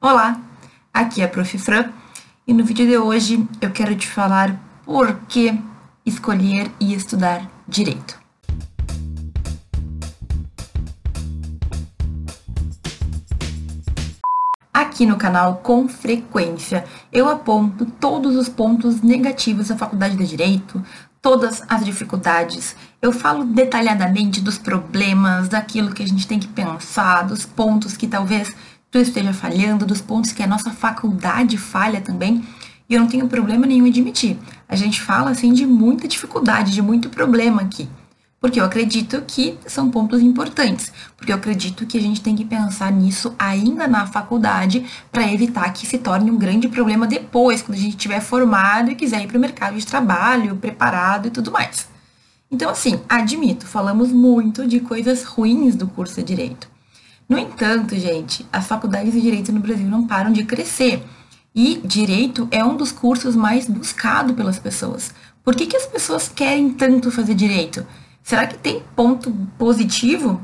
Olá, aqui é a Prof. Fran e no vídeo de hoje eu quero te falar por que escolher e estudar direito. Aqui no canal, com frequência, eu aponto todos os pontos negativos da faculdade de Direito, todas as dificuldades. Eu falo detalhadamente dos problemas, daquilo que a gente tem que pensar, dos pontos que talvez tu esteja falhando, dos pontos que a nossa faculdade falha também. E eu não tenho problema nenhum em admitir. A gente fala assim de muita dificuldade, de muito problema aqui. Porque eu acredito que são pontos importantes. Porque eu acredito que a gente tem que pensar nisso ainda na faculdade para evitar que se torne um grande problema depois, quando a gente estiver formado e quiser ir para o mercado de trabalho, preparado e tudo mais. Então, assim, admito, falamos muito de coisas ruins do curso de Direito. No entanto, gente, as faculdades de direito no Brasil não param de crescer. E direito é um dos cursos mais buscado pelas pessoas. Por que, que as pessoas querem tanto fazer direito? Será que tem ponto positivo?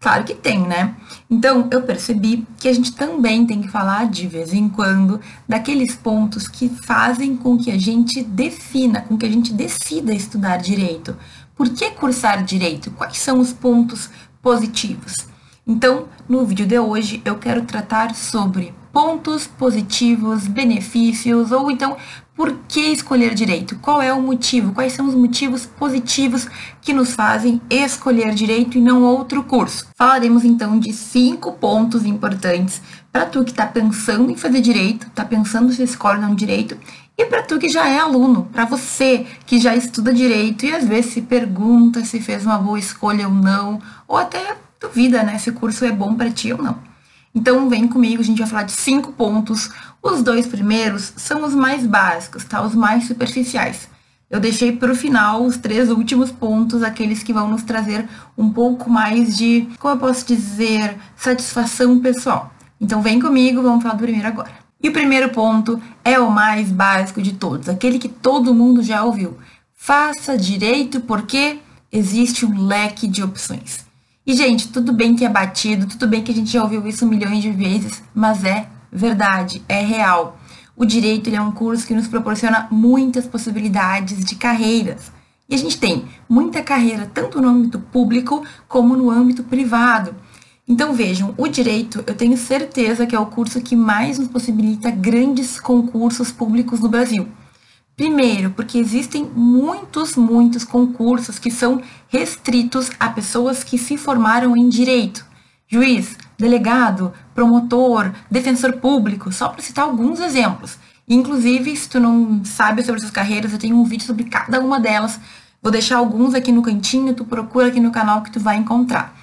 Claro que tem, né? Então, eu percebi que a gente também tem que falar de vez em quando daqueles pontos que fazem com que a gente defina, com que a gente decida estudar direito. Por que cursar direito? Quais são os pontos positivos? Então, no vídeo de hoje eu quero tratar sobre pontos positivos, benefícios ou então por que escolher direito? Qual é o motivo? Quais são os motivos positivos que nos fazem escolher direito e não outro curso? Falaremos então de cinco pontos importantes para tu que está pensando em fazer direito, está pensando se escolhe ou não direito e para tu que já é aluno, para você que já estuda direito e às vezes se pergunta se fez uma boa escolha ou não, ou até duvida, né, se o curso é bom para ti ou não. Então vem comigo, a gente vai falar de cinco pontos. Os dois primeiros são os mais básicos, tá? Os mais superficiais. Eu deixei para o final os três últimos pontos, aqueles que vão nos trazer um pouco mais de, como eu posso dizer, satisfação pessoal. Então vem comigo, vamos falar do primeiro agora. E o primeiro ponto é o mais básico de todos, aquele que todo mundo já ouviu. Faça direito porque existe um leque de opções. E, gente, tudo bem que é batido, tudo bem que a gente já ouviu isso milhões de vezes, mas é verdade, é real. O direito é um curso que nos proporciona muitas possibilidades de carreiras. E a gente tem muita carreira tanto no âmbito público como no âmbito privado. Então vejam, o direito eu tenho certeza que é o curso que mais nos possibilita grandes concursos públicos no Brasil. Primeiro, porque existem muitos, muitos concursos que são restritos a pessoas que se formaram em direito. Juiz, delegado, promotor, defensor público, só para citar alguns exemplos. Inclusive, se tu não sabe sobre essas carreiras, eu tenho um vídeo sobre cada uma delas. Vou deixar alguns aqui no cantinho, tu procura aqui no canal que tu vai encontrar.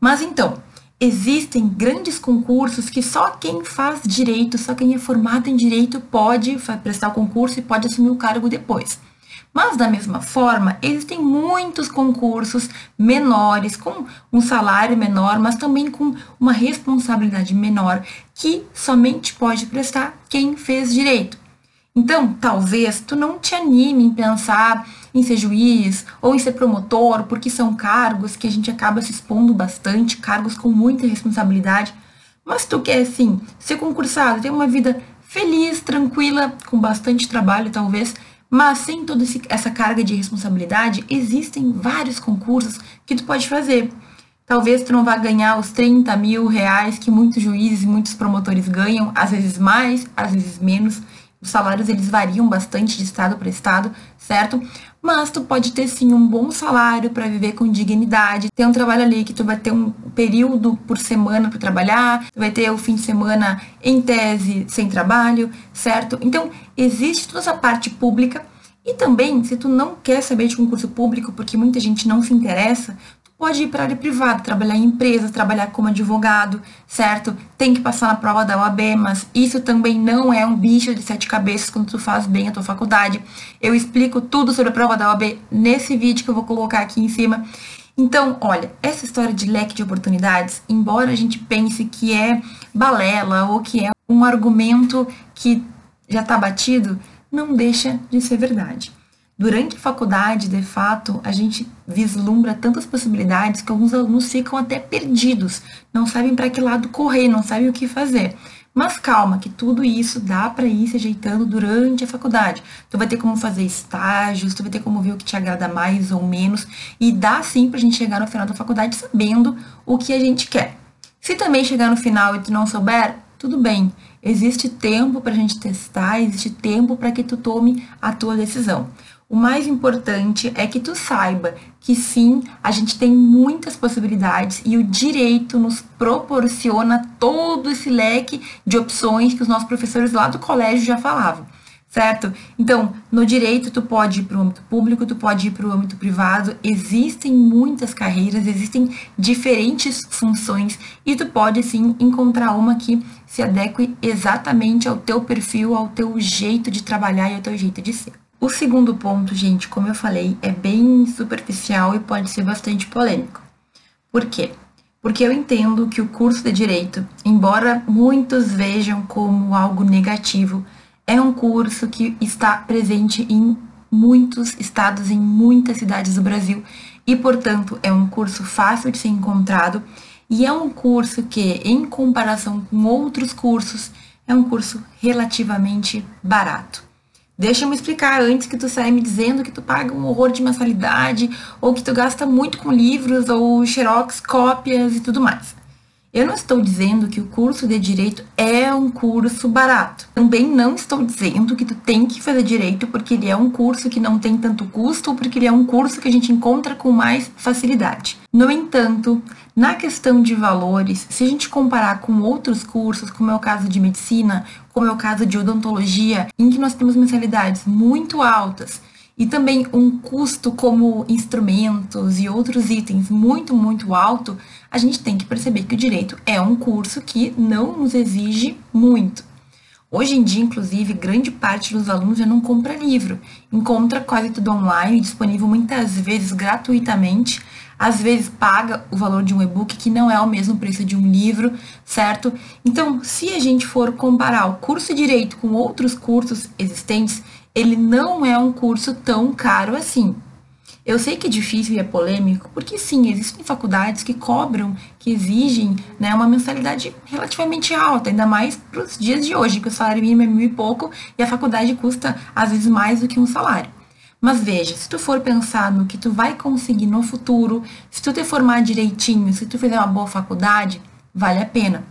Mas então, existem grandes concursos que só quem faz direito, só quem é formado em direito pode prestar o concurso e pode assumir o cargo depois. Mas, da mesma forma, existem muitos concursos menores, com um salário menor, mas também com uma responsabilidade menor, que somente pode prestar quem fez direito. Então, talvez tu não te anime em pensar em ser juiz ou em ser promotor, porque são cargos que a gente acaba se expondo bastante, cargos com muita responsabilidade. Mas tu quer, assim, ser concursado, ter uma vida feliz, tranquila, com bastante trabalho, talvez, mas sem toda essa carga de responsabilidade, existem vários concursos que tu pode fazer. Talvez tu não vá ganhar os 30 mil reais que muitos juízes e muitos promotores ganham, às vezes mais, às vezes menos. Os salários eles variam bastante de estado para estado, certo? Mas tu pode ter sim um bom salário para viver com dignidade. Tem um trabalho ali que tu vai ter um período por semana para trabalhar, tu vai ter o fim de semana em tese sem trabalho, certo? Então, existe toda essa parte pública e também, se tu não quer saber de concurso público, porque muita gente não se interessa, pode ir para a área privada, trabalhar em empresas, trabalhar como advogado, certo? Tem que passar na prova da OAB, mas isso também não é um bicho de sete cabeças quando tu faz bem a tua faculdade. Eu explico tudo sobre a prova da OAB nesse vídeo que eu vou colocar aqui em cima. Então, olha, essa história de leque de oportunidades, embora a gente pense que é balela ou que é um argumento que já está batido, não deixa de ser verdade. Durante a faculdade, de fato, a gente vislumbra tantas possibilidades que alguns alunos ficam até perdidos, não sabem para que lado correr, não sabem o que fazer. Mas calma, que tudo isso dá para ir se ajeitando durante a faculdade. Tu vai ter como fazer estágios, tu vai ter como ver o que te agrada mais ou menos, e dá sim pra gente chegar no final da faculdade sabendo o que a gente quer. Se também chegar no final e tu não souber, tudo bem. Existe tempo para a gente testar, existe tempo para que tu tome a tua decisão. O mais importante é que tu saiba que sim, a gente tem muitas possibilidades e o direito nos proporciona todo esse leque de opções que os nossos professores lá do colégio já falavam certo? Então, no direito, tu pode ir para o âmbito público, tu pode ir para o âmbito privado, existem muitas carreiras, existem diferentes funções e tu pode sim encontrar uma que se adeque exatamente ao teu perfil, ao teu jeito de trabalhar e ao teu jeito de ser. O segundo ponto, gente, como eu falei, é bem superficial e pode ser bastante polêmico. Por quê? Porque eu entendo que o curso de direito, embora muitos vejam como algo negativo, é um curso que está presente em muitos estados, em muitas cidades do Brasil e, portanto, é um curso fácil de ser encontrado e é um curso que, em comparação com outros cursos, é um curso relativamente barato. Deixa eu me explicar antes que tu saia me dizendo que tu paga um horror de mensalidade ou que tu gasta muito com livros ou xerox, cópias e tudo mais. Eu não estou dizendo que o curso de direito é um curso barato. Também não estou dizendo que tu tem que fazer direito porque ele é um curso que não tem tanto custo ou porque ele é um curso que a gente encontra com mais facilidade. No entanto, na questão de valores, se a gente comparar com outros cursos, como é o caso de medicina, como é o caso de odontologia, em que nós temos mensalidades muito altas, e também um custo como instrumentos e outros itens muito, muito alto, a gente tem que perceber que o direito é um curso que não nos exige muito. Hoje em dia, inclusive, grande parte dos alunos já não compra livro, encontra quase tudo online, disponível muitas vezes gratuitamente, às vezes paga o valor de um e-book que não é o mesmo preço de um livro, certo? Então, se a gente for comparar o curso de direito com outros cursos existentes, ele não é um curso tão caro assim. Eu sei que é difícil e é polêmico, porque sim, existem faculdades que cobram, que exigem né, uma mensalidade relativamente alta, ainda mais para os dias de hoje, que o salário mínimo é mil e pouco e a faculdade custa às vezes mais do que um salário. Mas veja, se tu for pensar no que tu vai conseguir no futuro, se tu te formar direitinho, se tu fizer uma boa faculdade, vale a pena.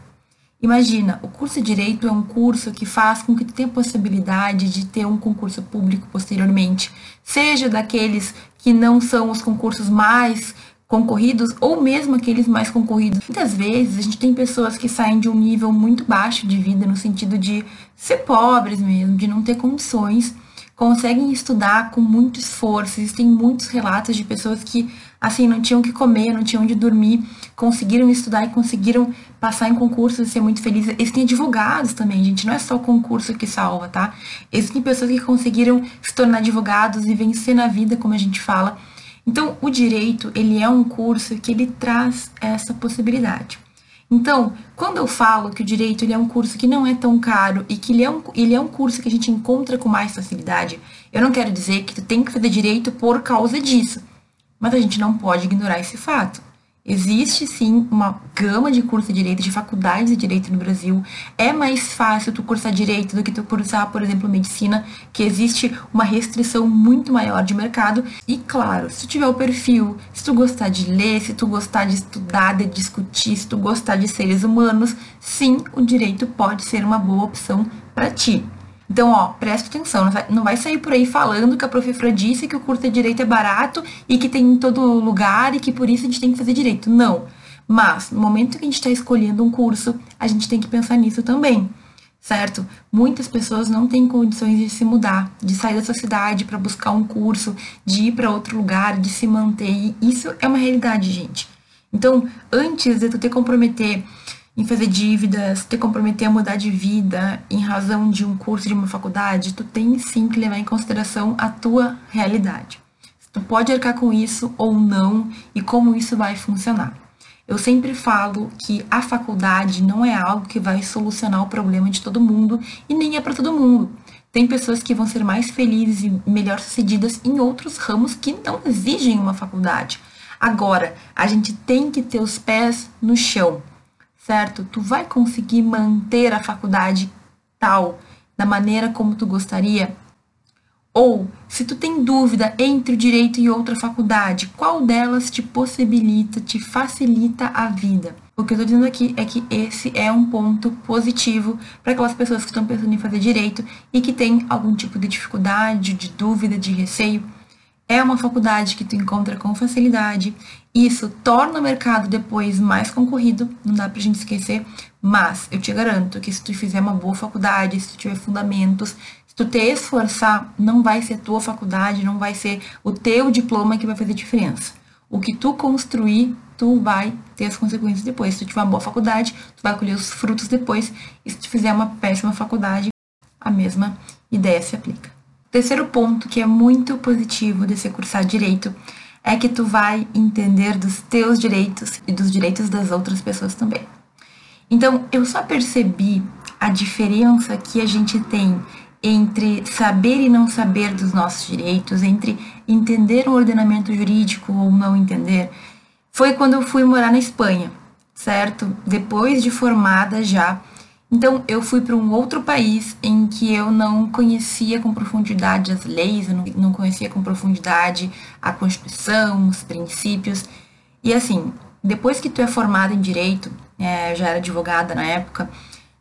Imagina, o curso de Direito é um curso que faz com que tu tenha possibilidade de ter um concurso público posteriormente, seja daqueles que não são os concursos mais concorridos ou mesmo aqueles mais concorridos. Muitas vezes a gente tem pessoas que saem de um nível muito baixo de vida no sentido de ser pobres mesmo, de não ter condições, conseguem estudar com muito esforço. Existem muitos relatos de pessoas que assim, não tinham que comer, não tinham onde dormir, conseguiram estudar e conseguiram passar em concursos e ser muito felizes. Existem advogados também, gente, não é só o concurso que salva, tá? Existem pessoas que conseguiram se tornar advogados e vencer na vida, como a gente fala. Então, o direito, ele é um curso que ele traz essa possibilidade. Então, quando eu falo que o direito ele é um curso que não é tão caro e que ele é, um, ele é um curso que a gente encontra com mais facilidade, eu não quero dizer que tu tem que fazer direito por causa disso. Mas a gente não pode ignorar esse fato. Existe sim uma gama de cursos de direito, de faculdades de direito no Brasil. É mais fácil tu cursar direito do que tu cursar, por exemplo, medicina, que existe uma restrição muito maior de mercado. E claro, se tu tiver o perfil, se tu gostar de ler, se tu gostar de estudar, de discutir, se tu gostar de seres humanos, sim, o direito pode ser uma boa opção para ti. Então, ó, presta atenção, não vai, sair por aí falando que a professora disse que o curso de direito é barato e que tem em todo lugar e que por isso a gente tem que fazer direito. Não. Mas, no momento que a gente está escolhendo um curso, a gente tem que pensar nisso também, certo? Muitas pessoas não têm condições de se mudar, de sair da sua cidade para buscar um curso, de ir para outro lugar, de se manter. E isso é uma realidade, gente. Então, antes de tu te comprometer em fazer dívidas, te comprometer a mudar de vida em razão de um curso de uma faculdade, tu tem sim que levar em consideração a tua realidade. Tu pode arcar com isso ou não e como isso vai funcionar. Eu sempre falo que a faculdade não é algo que vai solucionar o problema de todo mundo e nem é para todo mundo. Tem pessoas que vão ser mais felizes e melhor sucedidas em outros ramos que não exigem uma faculdade. Agora, a gente tem que ter os pés no chão certo? Tu vai conseguir manter a faculdade tal, da maneira como tu gostaria? Ou, se tu tem dúvida entre o direito e outra faculdade, qual delas te possibilita, te facilita a vida? O que eu estou dizendo aqui é que esse é um ponto positivo para aquelas pessoas que estão pensando em fazer direito e que têm algum tipo de dificuldade, de dúvida, de receio. É uma faculdade que tu encontra com facilidade. Isso torna o mercado depois mais concorrido, não dá pra gente esquecer, mas eu te garanto que se tu fizer uma boa faculdade, se tu tiver fundamentos, se tu te esforçar, não vai ser tua faculdade, não vai ser o teu diploma que vai fazer diferença. O que tu construir, tu vai ter as consequências depois. Se tu tiver uma boa faculdade, tu vai colher os frutos depois. E se tu fizer uma péssima faculdade, a mesma ideia se aplica. Terceiro ponto que é muito positivo de se cursar direito é que tu vai entender dos teus direitos e dos direitos das outras pessoas também. Então, eu só percebi a diferença que a gente tem entre saber e não saber dos nossos direitos, entre entender o ordenamento jurídico ou não entender, foi quando eu fui morar na Espanha, certo? Depois de formada já. Então, eu fui para um outro país em que eu não conhecia com profundidade as leis, eu não, conhecia com profundidade a Constituição, os princípios. E assim, depois que tu é formada em Direito, é, já era advogada na época,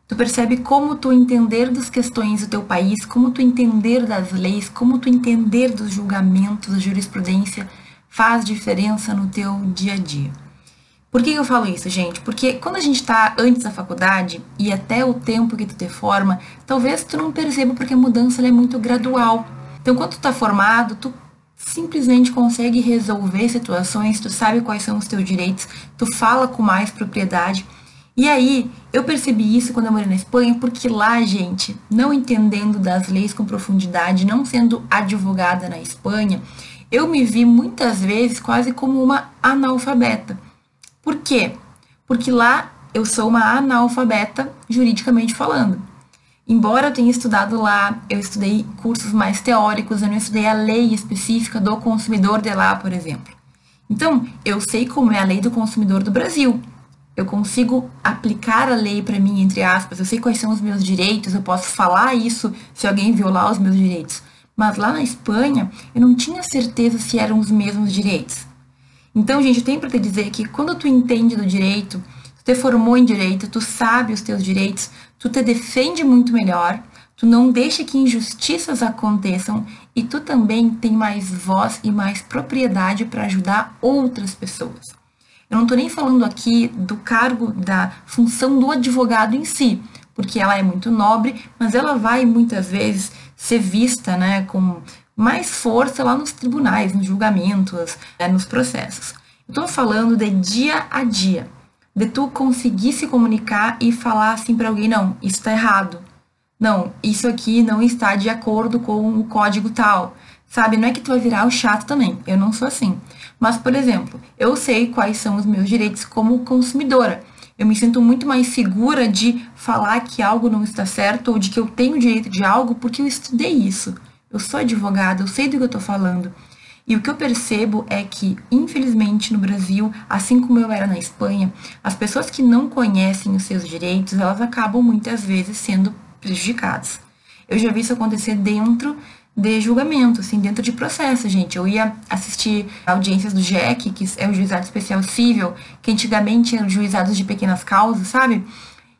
tu percebe como tu entender das questões do teu país, como tu entender das leis, como tu entender dos julgamentos, da jurisprudência, faz diferença no teu dia a dia. Por que eu falo isso, gente? Porque quando a gente está antes da faculdade e até o tempo que tu te forma, talvez tu não perceba porque a mudança é muito gradual. Então, quando tu tá formado, tu simplesmente consegue resolver situações, tu sabe quais são os teus direitos, tu fala com mais propriedade. E aí, eu percebi isso quando eu morei na Espanha, porque lá, gente, não entendendo das leis com profundidade, não sendo advogada na Espanha, eu me vi muitas vezes quase como uma analfabeta. Por quê? Porque lá eu sou uma analfabeta juridicamente falando. Embora eu tenha estudado lá, eu estudei cursos mais teóricos, eu não estudei a lei específica do consumidor de lá, por exemplo. Então, eu sei como é a lei do consumidor do Brasil. Eu consigo aplicar a lei para mim, entre aspas, eu sei quais são os meus direitos, eu posso falar isso se alguém violar os meus direitos. Mas lá na Espanha, eu não tinha certeza se eram os mesmos direitos. Então, gente, tenho para te dizer que quando tu entende do direito, tu te formou em direito, tu sabe os teus direitos, tu te defende muito melhor, tu não deixa que injustiças aconteçam e tu também tem mais voz e mais propriedade para ajudar outras pessoas. Eu não estou nem falando aqui do cargo, da função do advogado em si, porque ela é muito nobre, mas ela vai muitas vezes ser vista né, com mais força lá nos tribunais, nos julgamentos, né, nos processos. Estou falando de dia a dia, de tu conseguir se comunicar e falar assim para alguém, não, isso está errado. Não, isso aqui não está de acordo com o código tal. Sabe, não é que tu vai virar o chato também, eu não sou assim. Mas, por exemplo, eu sei quais são os meus direitos como consumidora. Eu me sinto muito mais segura de falar que algo não está certo ou de que eu tenho direito de algo porque eu estudei isso. Eu sou advogada, eu sei do que eu estou falando. E o que eu percebo é que, infelizmente, no Brasil, assim como eu era na Espanha, as pessoas que não conhecem os seus direitos, elas acabam muitas vezes sendo prejudicadas. Eu já vi isso acontecer dentro de julgamento, assim, dentro de processo, gente. Eu ia assistir audiências do GEC, que é o Juizado Especial Cível, que antigamente eram juizados de pequenas causas, sabe?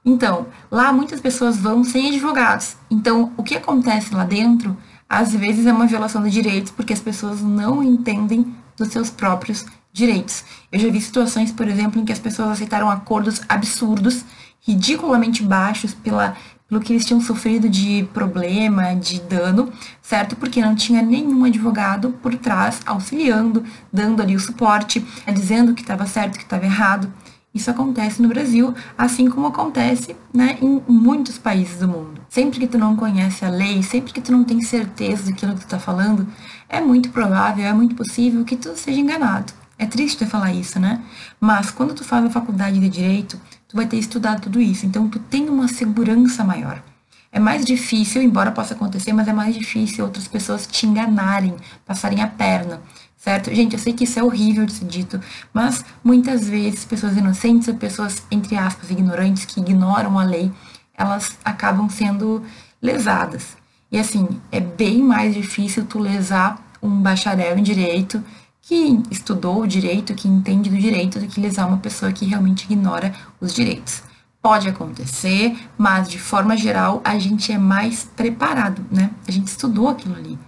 Então, lá muitas pessoas vão sem advogados. Então, o que acontece lá dentro às vezes é uma violação de direitos porque as pessoas não entendem dos seus próprios direitos. Eu já vi situações, por exemplo, em que as pessoas aceitaram acordos absurdos, ridiculamente baixos pela, pelo que eles tinham sofrido de problema, de dano, certo? Porque não tinha nenhum advogado por trás auxiliando, dando ali o suporte, dizendo que estava certo, que estava errado. Isso acontece no Brasil, assim como acontece né, em muitos países do mundo. Sempre que tu não conhece a lei, sempre que tu não tem certeza daquilo que tu está falando, é muito provável, é muito possível que tu seja enganado. É triste tu falar isso, né? Mas quando tu faz a faculdade de direito, tu vai ter estudado tudo isso, então tu tem uma segurança maior. É mais difícil, embora possa acontecer, mas é mais difícil outras pessoas te enganarem, passarem a perna, certo? Gente, eu sei que isso é horrível de ser dito, mas muitas vezes pessoas inocentes, pessoas, entre aspas, ignorantes, que ignoram a lei, elas acabam sendo lesadas. E assim, é bem mais difícil tu lesar um bacharel em direito que estudou o direito, que entende do direito, do que lesar uma pessoa que realmente ignora os direitos. Pode acontecer, mas de forma geral a gente é mais preparado, né? A gente estudou aquilo ali.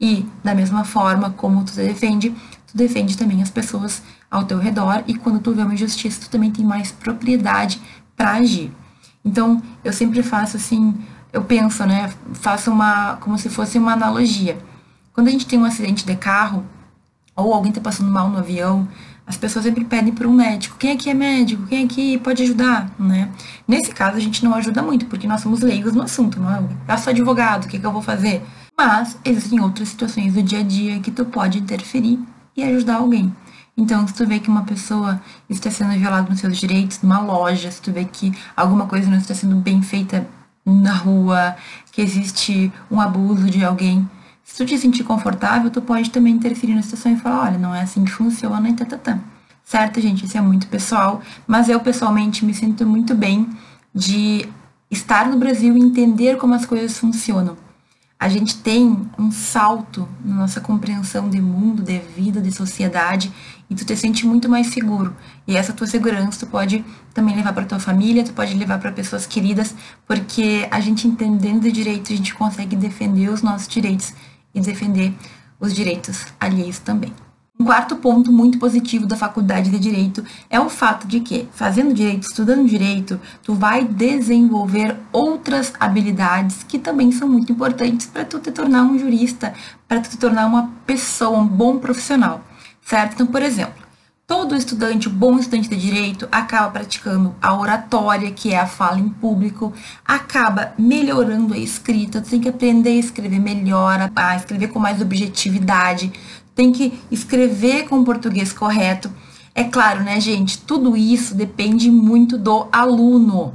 E da mesma forma como tu defende, tu defende também as pessoas ao teu redor e quando tu vê uma injustiça, tu também tem mais propriedade para agir. Então, eu sempre faço assim, eu penso, né, faço uma como se fosse uma analogia. Quando a gente tem um acidente de carro ou alguém está passando mal no avião, as pessoas sempre pedem para um médico. Quem aqui é médico? Quem aqui pode ajudar? Né? Nesse caso, a gente não ajuda muito, porque nós somos leigos no assunto, não é? Eu sou advogado, o que, que eu vou fazer? Mas existem outras situações do dia a dia que tu pode interferir e ajudar alguém. Então, se tu vê que uma pessoa está sendo violada nos seus direitos numa loja, se tu vê que alguma coisa não está sendo bem feita na rua, que existe um abuso de alguém, se tu te sentir confortável, tu pode também interferir na situação e falar, olha, não é assim que funciona e tatatã. Certo, gente? Isso é muito pessoal, mas eu pessoalmente me sinto muito bem de estar no Brasil e entender como as coisas funcionam. A gente tem um salto na nossa compreensão de mundo, de vida, de sociedade, e tu te sente muito mais seguro. E essa tua segurança tu pode também levar para tua família, tu pode levar para pessoas queridas, porque a gente entendendo de direito, a gente consegue defender os nossos direitos e defender os direitos alheios também. Um quarto ponto muito positivo da faculdade de direito é o fato de que, fazendo direito, estudando direito, tu vai desenvolver outras habilidades que também são muito importantes para tu te tornar um jurista, para tu te tornar uma pessoa, um bom profissional, certo? Então, por exemplo, Todo estudante, bom estudante de direito, acaba praticando a oratória, que é a fala em público, acaba melhorando a escrita, tem que aprender a escrever melhor, a escrever com mais objetividade, tem que escrever com o português correto. É claro, né, gente? Tudo isso depende muito do aluno.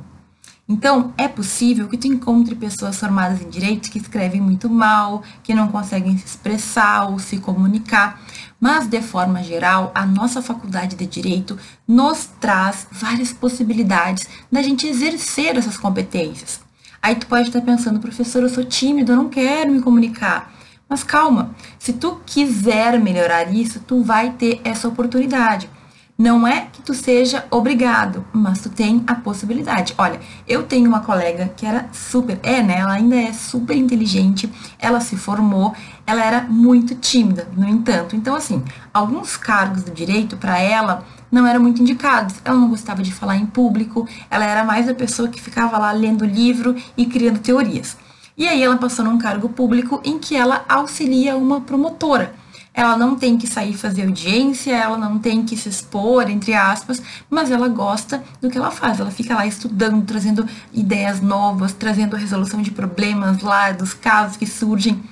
Então, é possível que tu encontre pessoas formadas em direito que escrevem muito mal, que não conseguem se expressar ou se comunicar, mas de forma geral, a nossa faculdade de direito nos traz várias possibilidades da gente exercer essas competências. Aí tu pode estar pensando, professor, eu sou tímido, eu não quero me comunicar. Mas calma, se tu quiser melhorar isso, tu vai ter essa oportunidade. Não é que tu seja obrigado, mas tu tem a possibilidade. Olha, eu tenho uma colega que era super, é, né? Ela ainda é super inteligente, ela se formou, ela era muito tímida, no entanto. Então, assim, alguns cargos do direito para ela não eram muito indicados. Ela não gostava de falar em público, ela era mais a pessoa que ficava lá lendo livro e criando teorias. E aí ela passou num cargo público em que ela auxilia uma promotora ela não tem que sair fazer audiência, ela não tem que se expor, entre aspas, mas ela gosta do que ela faz. Ela fica lá estudando, trazendo ideias novas, trazendo a resolução de problemas lá, dos casos que surgem.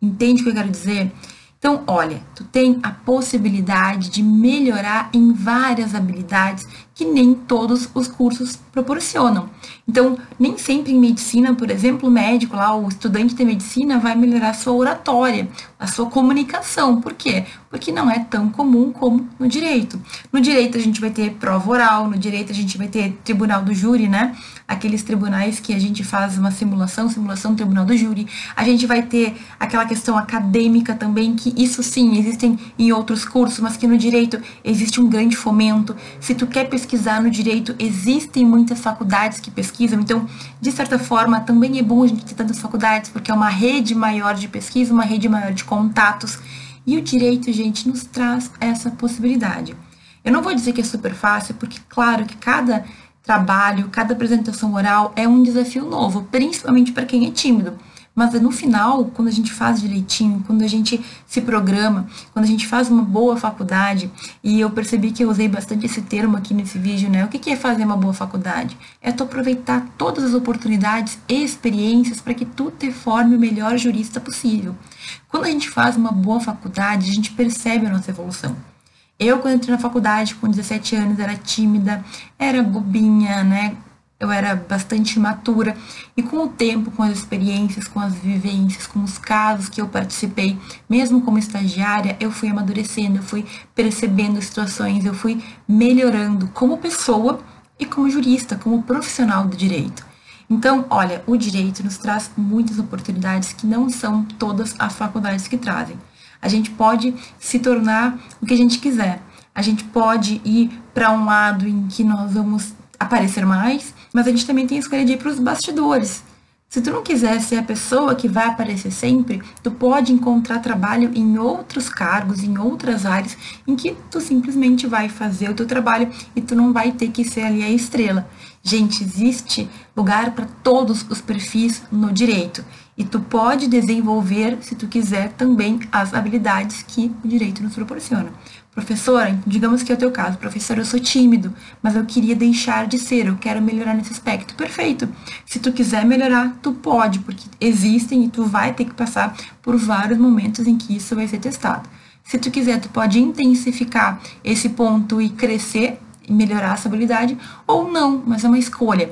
Entende o que eu quero dizer? Então, olha, tu tem a possibilidade de melhorar em várias habilidades que nem todos os cursos proporcionam. Então, nem sempre em medicina, por exemplo, o médico lá, o estudante de medicina vai melhorar a sua oratória, a sua comunicação. Por quê? Porque não é tão comum como no direito. No direito a gente vai ter prova oral, no direito a gente vai ter tribunal do júri, né? Aqueles tribunais que a gente faz uma simulação, simulação tribunal do júri. A gente vai ter aquela questão acadêmica também, que isso sim, existem em outros cursos, mas que no direito existe um grande fomento. Se tu quer pesquisar no direito, existem muitas faculdades que pesquisam, então, de certa forma, também é bom a gente ter tantas faculdades, porque é uma rede maior de pesquisa, uma rede maior de contatos, e o direito, gente, nos traz essa possibilidade. Eu não vou dizer que é super fácil, porque, claro, que cada trabalho, cada apresentação oral é um desafio novo, principalmente para quem é tímido. Mas no final, quando a gente faz direitinho, quando a gente se programa, quando a gente faz uma boa faculdade, e eu percebi que eu usei bastante esse termo aqui nesse vídeo, né? O que é fazer uma boa faculdade? É tu aproveitar todas as oportunidades e experiências para que tu te forme o melhor jurista possível. Quando a gente faz uma boa faculdade, a gente percebe a nossa evolução. Eu, quando entrei na faculdade com 17 anos, era tímida, era bobinha, né? eu era bastante imatura e com o tempo, com as experiências, com as vivências, com os casos que eu participei, mesmo como estagiária, eu fui amadurecendo, eu fui percebendo situações, eu fui melhorando como pessoa e como jurista, como profissional do direito. Então, olha, o direito nos traz muitas oportunidades que não são todas as faculdades que trazem. A gente pode se tornar o que a gente quiser. A gente pode ir para um lado em que nós vamos aparecer mais, mas a gente também tem a escolha de ir para os bastidores. Se tu não quiser ser a pessoa que vai aparecer sempre, tu pode encontrar trabalho em outros cargos, em outras áreas, em que tu simplesmente vai fazer o teu trabalho e tu não vai ter que ser ali a estrela. Gente, existe lugar para todos os perfis no direito. E tu pode desenvolver, se tu quiser, também as habilidades que o direito nos proporciona. Professora, digamos que é o teu caso, professor, eu sou tímido, mas eu queria deixar de ser, eu quero melhorar nesse aspecto. Perfeito. Se tu quiser melhorar, tu pode, porque existem e tu vai ter que passar por vários momentos em que isso vai ser testado. Se tu quiser, tu pode intensificar esse ponto e crescer e melhorar essa habilidade, ou não, mas é uma escolha.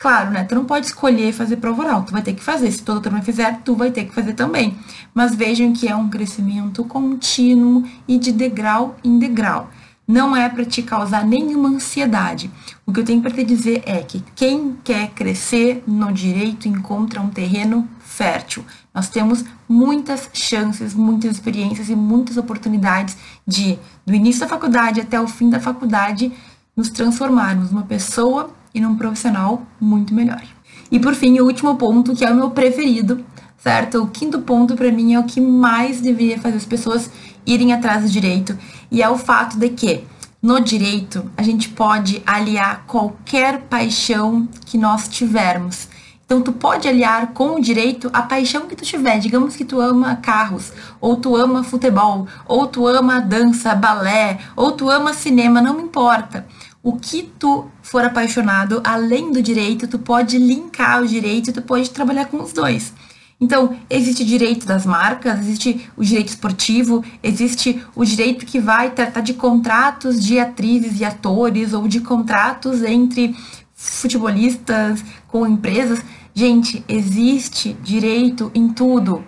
Claro, né? Tu não pode escolher fazer prova oral, tu vai ter que fazer. Se toda turma fizer, tu vai ter que fazer também. Mas vejam que é um crescimento contínuo e de degrau em degrau. Não é para te causar nenhuma ansiedade. O que eu tenho para te dizer é que quem quer crescer no direito encontra um terreno fértil. Nós temos muitas chances, muitas experiências e muitas oportunidades de, do início da faculdade até o fim da faculdade, nos transformarmos numa pessoa e num profissional muito melhor. E por fim, o último ponto, que é o meu preferido, certo? O quinto ponto para mim é o que mais deveria fazer as pessoas irem atrás do direito, e é o fato de que no direito a gente pode aliar qualquer paixão que nós tivermos. Então tu pode aliar com o direito a paixão que tu tiver. Digamos que tu ama carros, ou tu ama futebol, ou tu ama dança, balé, ou tu ama cinema, não importa o que tu for apaixonado, além do direito, tu pode linkar o direito, tu pode trabalhar com os dois. Então, existe o direito das marcas, existe o direito esportivo, existe o direito que vai tratar de contratos de atrizes e atores ou de contratos entre futebolistas com empresas. Gente, existe direito em tudo.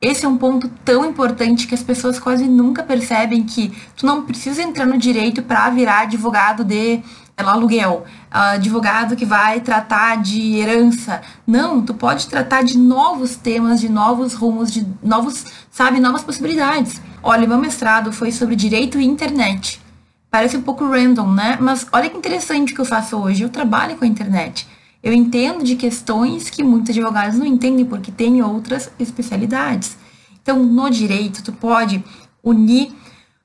Esse é um ponto tão importante que as pessoas quase nunca percebem que tu não precisa entrar no direito para virar advogado de aluguel, uh, advogado que vai tratar de herança. Não, tu pode tratar de novos temas, de novos rumos, de novos, sabe, novas possibilidades. Olha, meu mestrado foi sobre direito e internet. Parece um pouco random, né? Mas olha que interessante que eu faço hoje. Eu trabalho com a internet. Eu entendo de questões que muitos advogados não entendem porque tem outras especialidades. Então, no direito, tu pode unir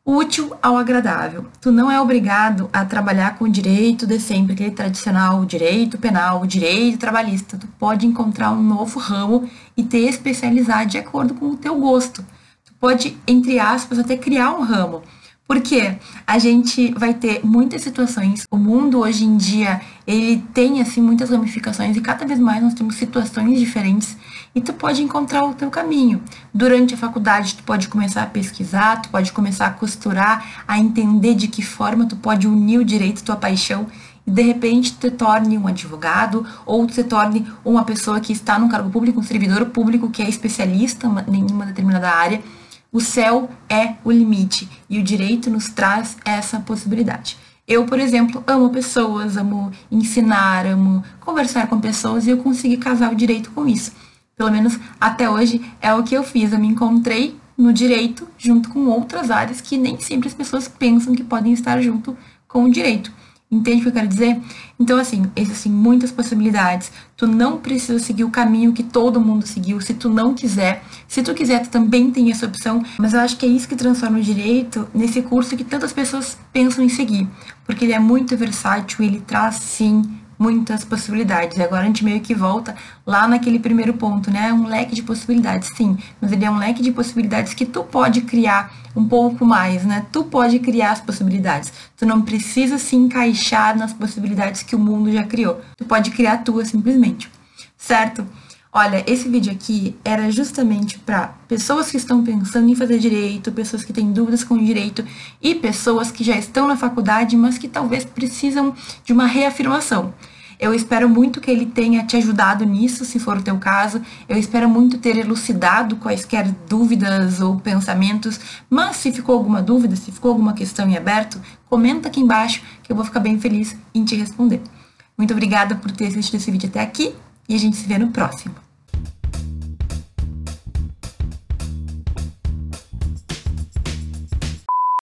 útil ao agradável. Tu não é obrigado a trabalhar com o direito de sempre, aquele tradicional, direito penal, direito trabalhista. Tu pode encontrar um novo ramo e te especializar de acordo com o teu gosto. Tu pode, entre aspas, até criar um ramo. Porque a gente vai ter muitas situações. O mundo hoje em dia, ele tem assim muitas ramificações e cada vez mais nós temos situações diferentes e tu pode encontrar o teu caminho. Durante a faculdade, tu pode começar a pesquisar, tu pode começar a costurar, a entender de que forma tu pode unir o direito à tua paixão e de repente te torne um advogado ou te torne uma pessoa que está no cargo público, um servidor público que é especialista em uma determinada área o céu é o limite e o direito nos traz essa possibilidade. Eu, por exemplo, amo pessoas, amo ensinar, amo conversar com pessoas e eu consegui casar o direito com isso. Pelo menos até hoje é o que eu fiz. Eu me encontrei no direito junto com outras áreas que nem sempre as pessoas pensam que podem estar junto com o direito. Entende o que eu quero dizer? Então, assim, existem muitas possibilidades. Tu não precisa seguir o caminho que todo mundo seguiu, se tu não quiser. Se tu quiser, tu também tem essa opção. Mas eu acho que é isso que transforma o direito nesse curso que tantas pessoas pensam em seguir. Porque ele é muito versátil, ele traz, sim, muitas possibilidades. Agora a gente meio que volta lá naquele primeiro ponto, né? Um leque de possibilidades, sim, mas ele é um leque de possibilidades que tu pode criar um pouco mais, né? Tu pode criar as possibilidades. Tu não precisa se encaixar nas possibilidades que o mundo já criou. Tu pode criar a tua simplesmente. Certo? Olha, esse vídeo aqui era justamente para pessoas que estão pensando em fazer direito, pessoas que têm dúvidas com direito e pessoas que já estão na faculdade, mas que talvez precisam de uma reafirmação. Eu espero muito que ele tenha te ajudado nisso, se for o teu caso. Eu espero muito ter elucidado quaisquer dúvidas ou pensamentos. Mas se ficou alguma dúvida, se ficou alguma questão em aberto, comenta aqui embaixo que eu vou ficar bem feliz em te responder. Muito obrigada por ter assistido esse vídeo até aqui e a gente se vê no próximo.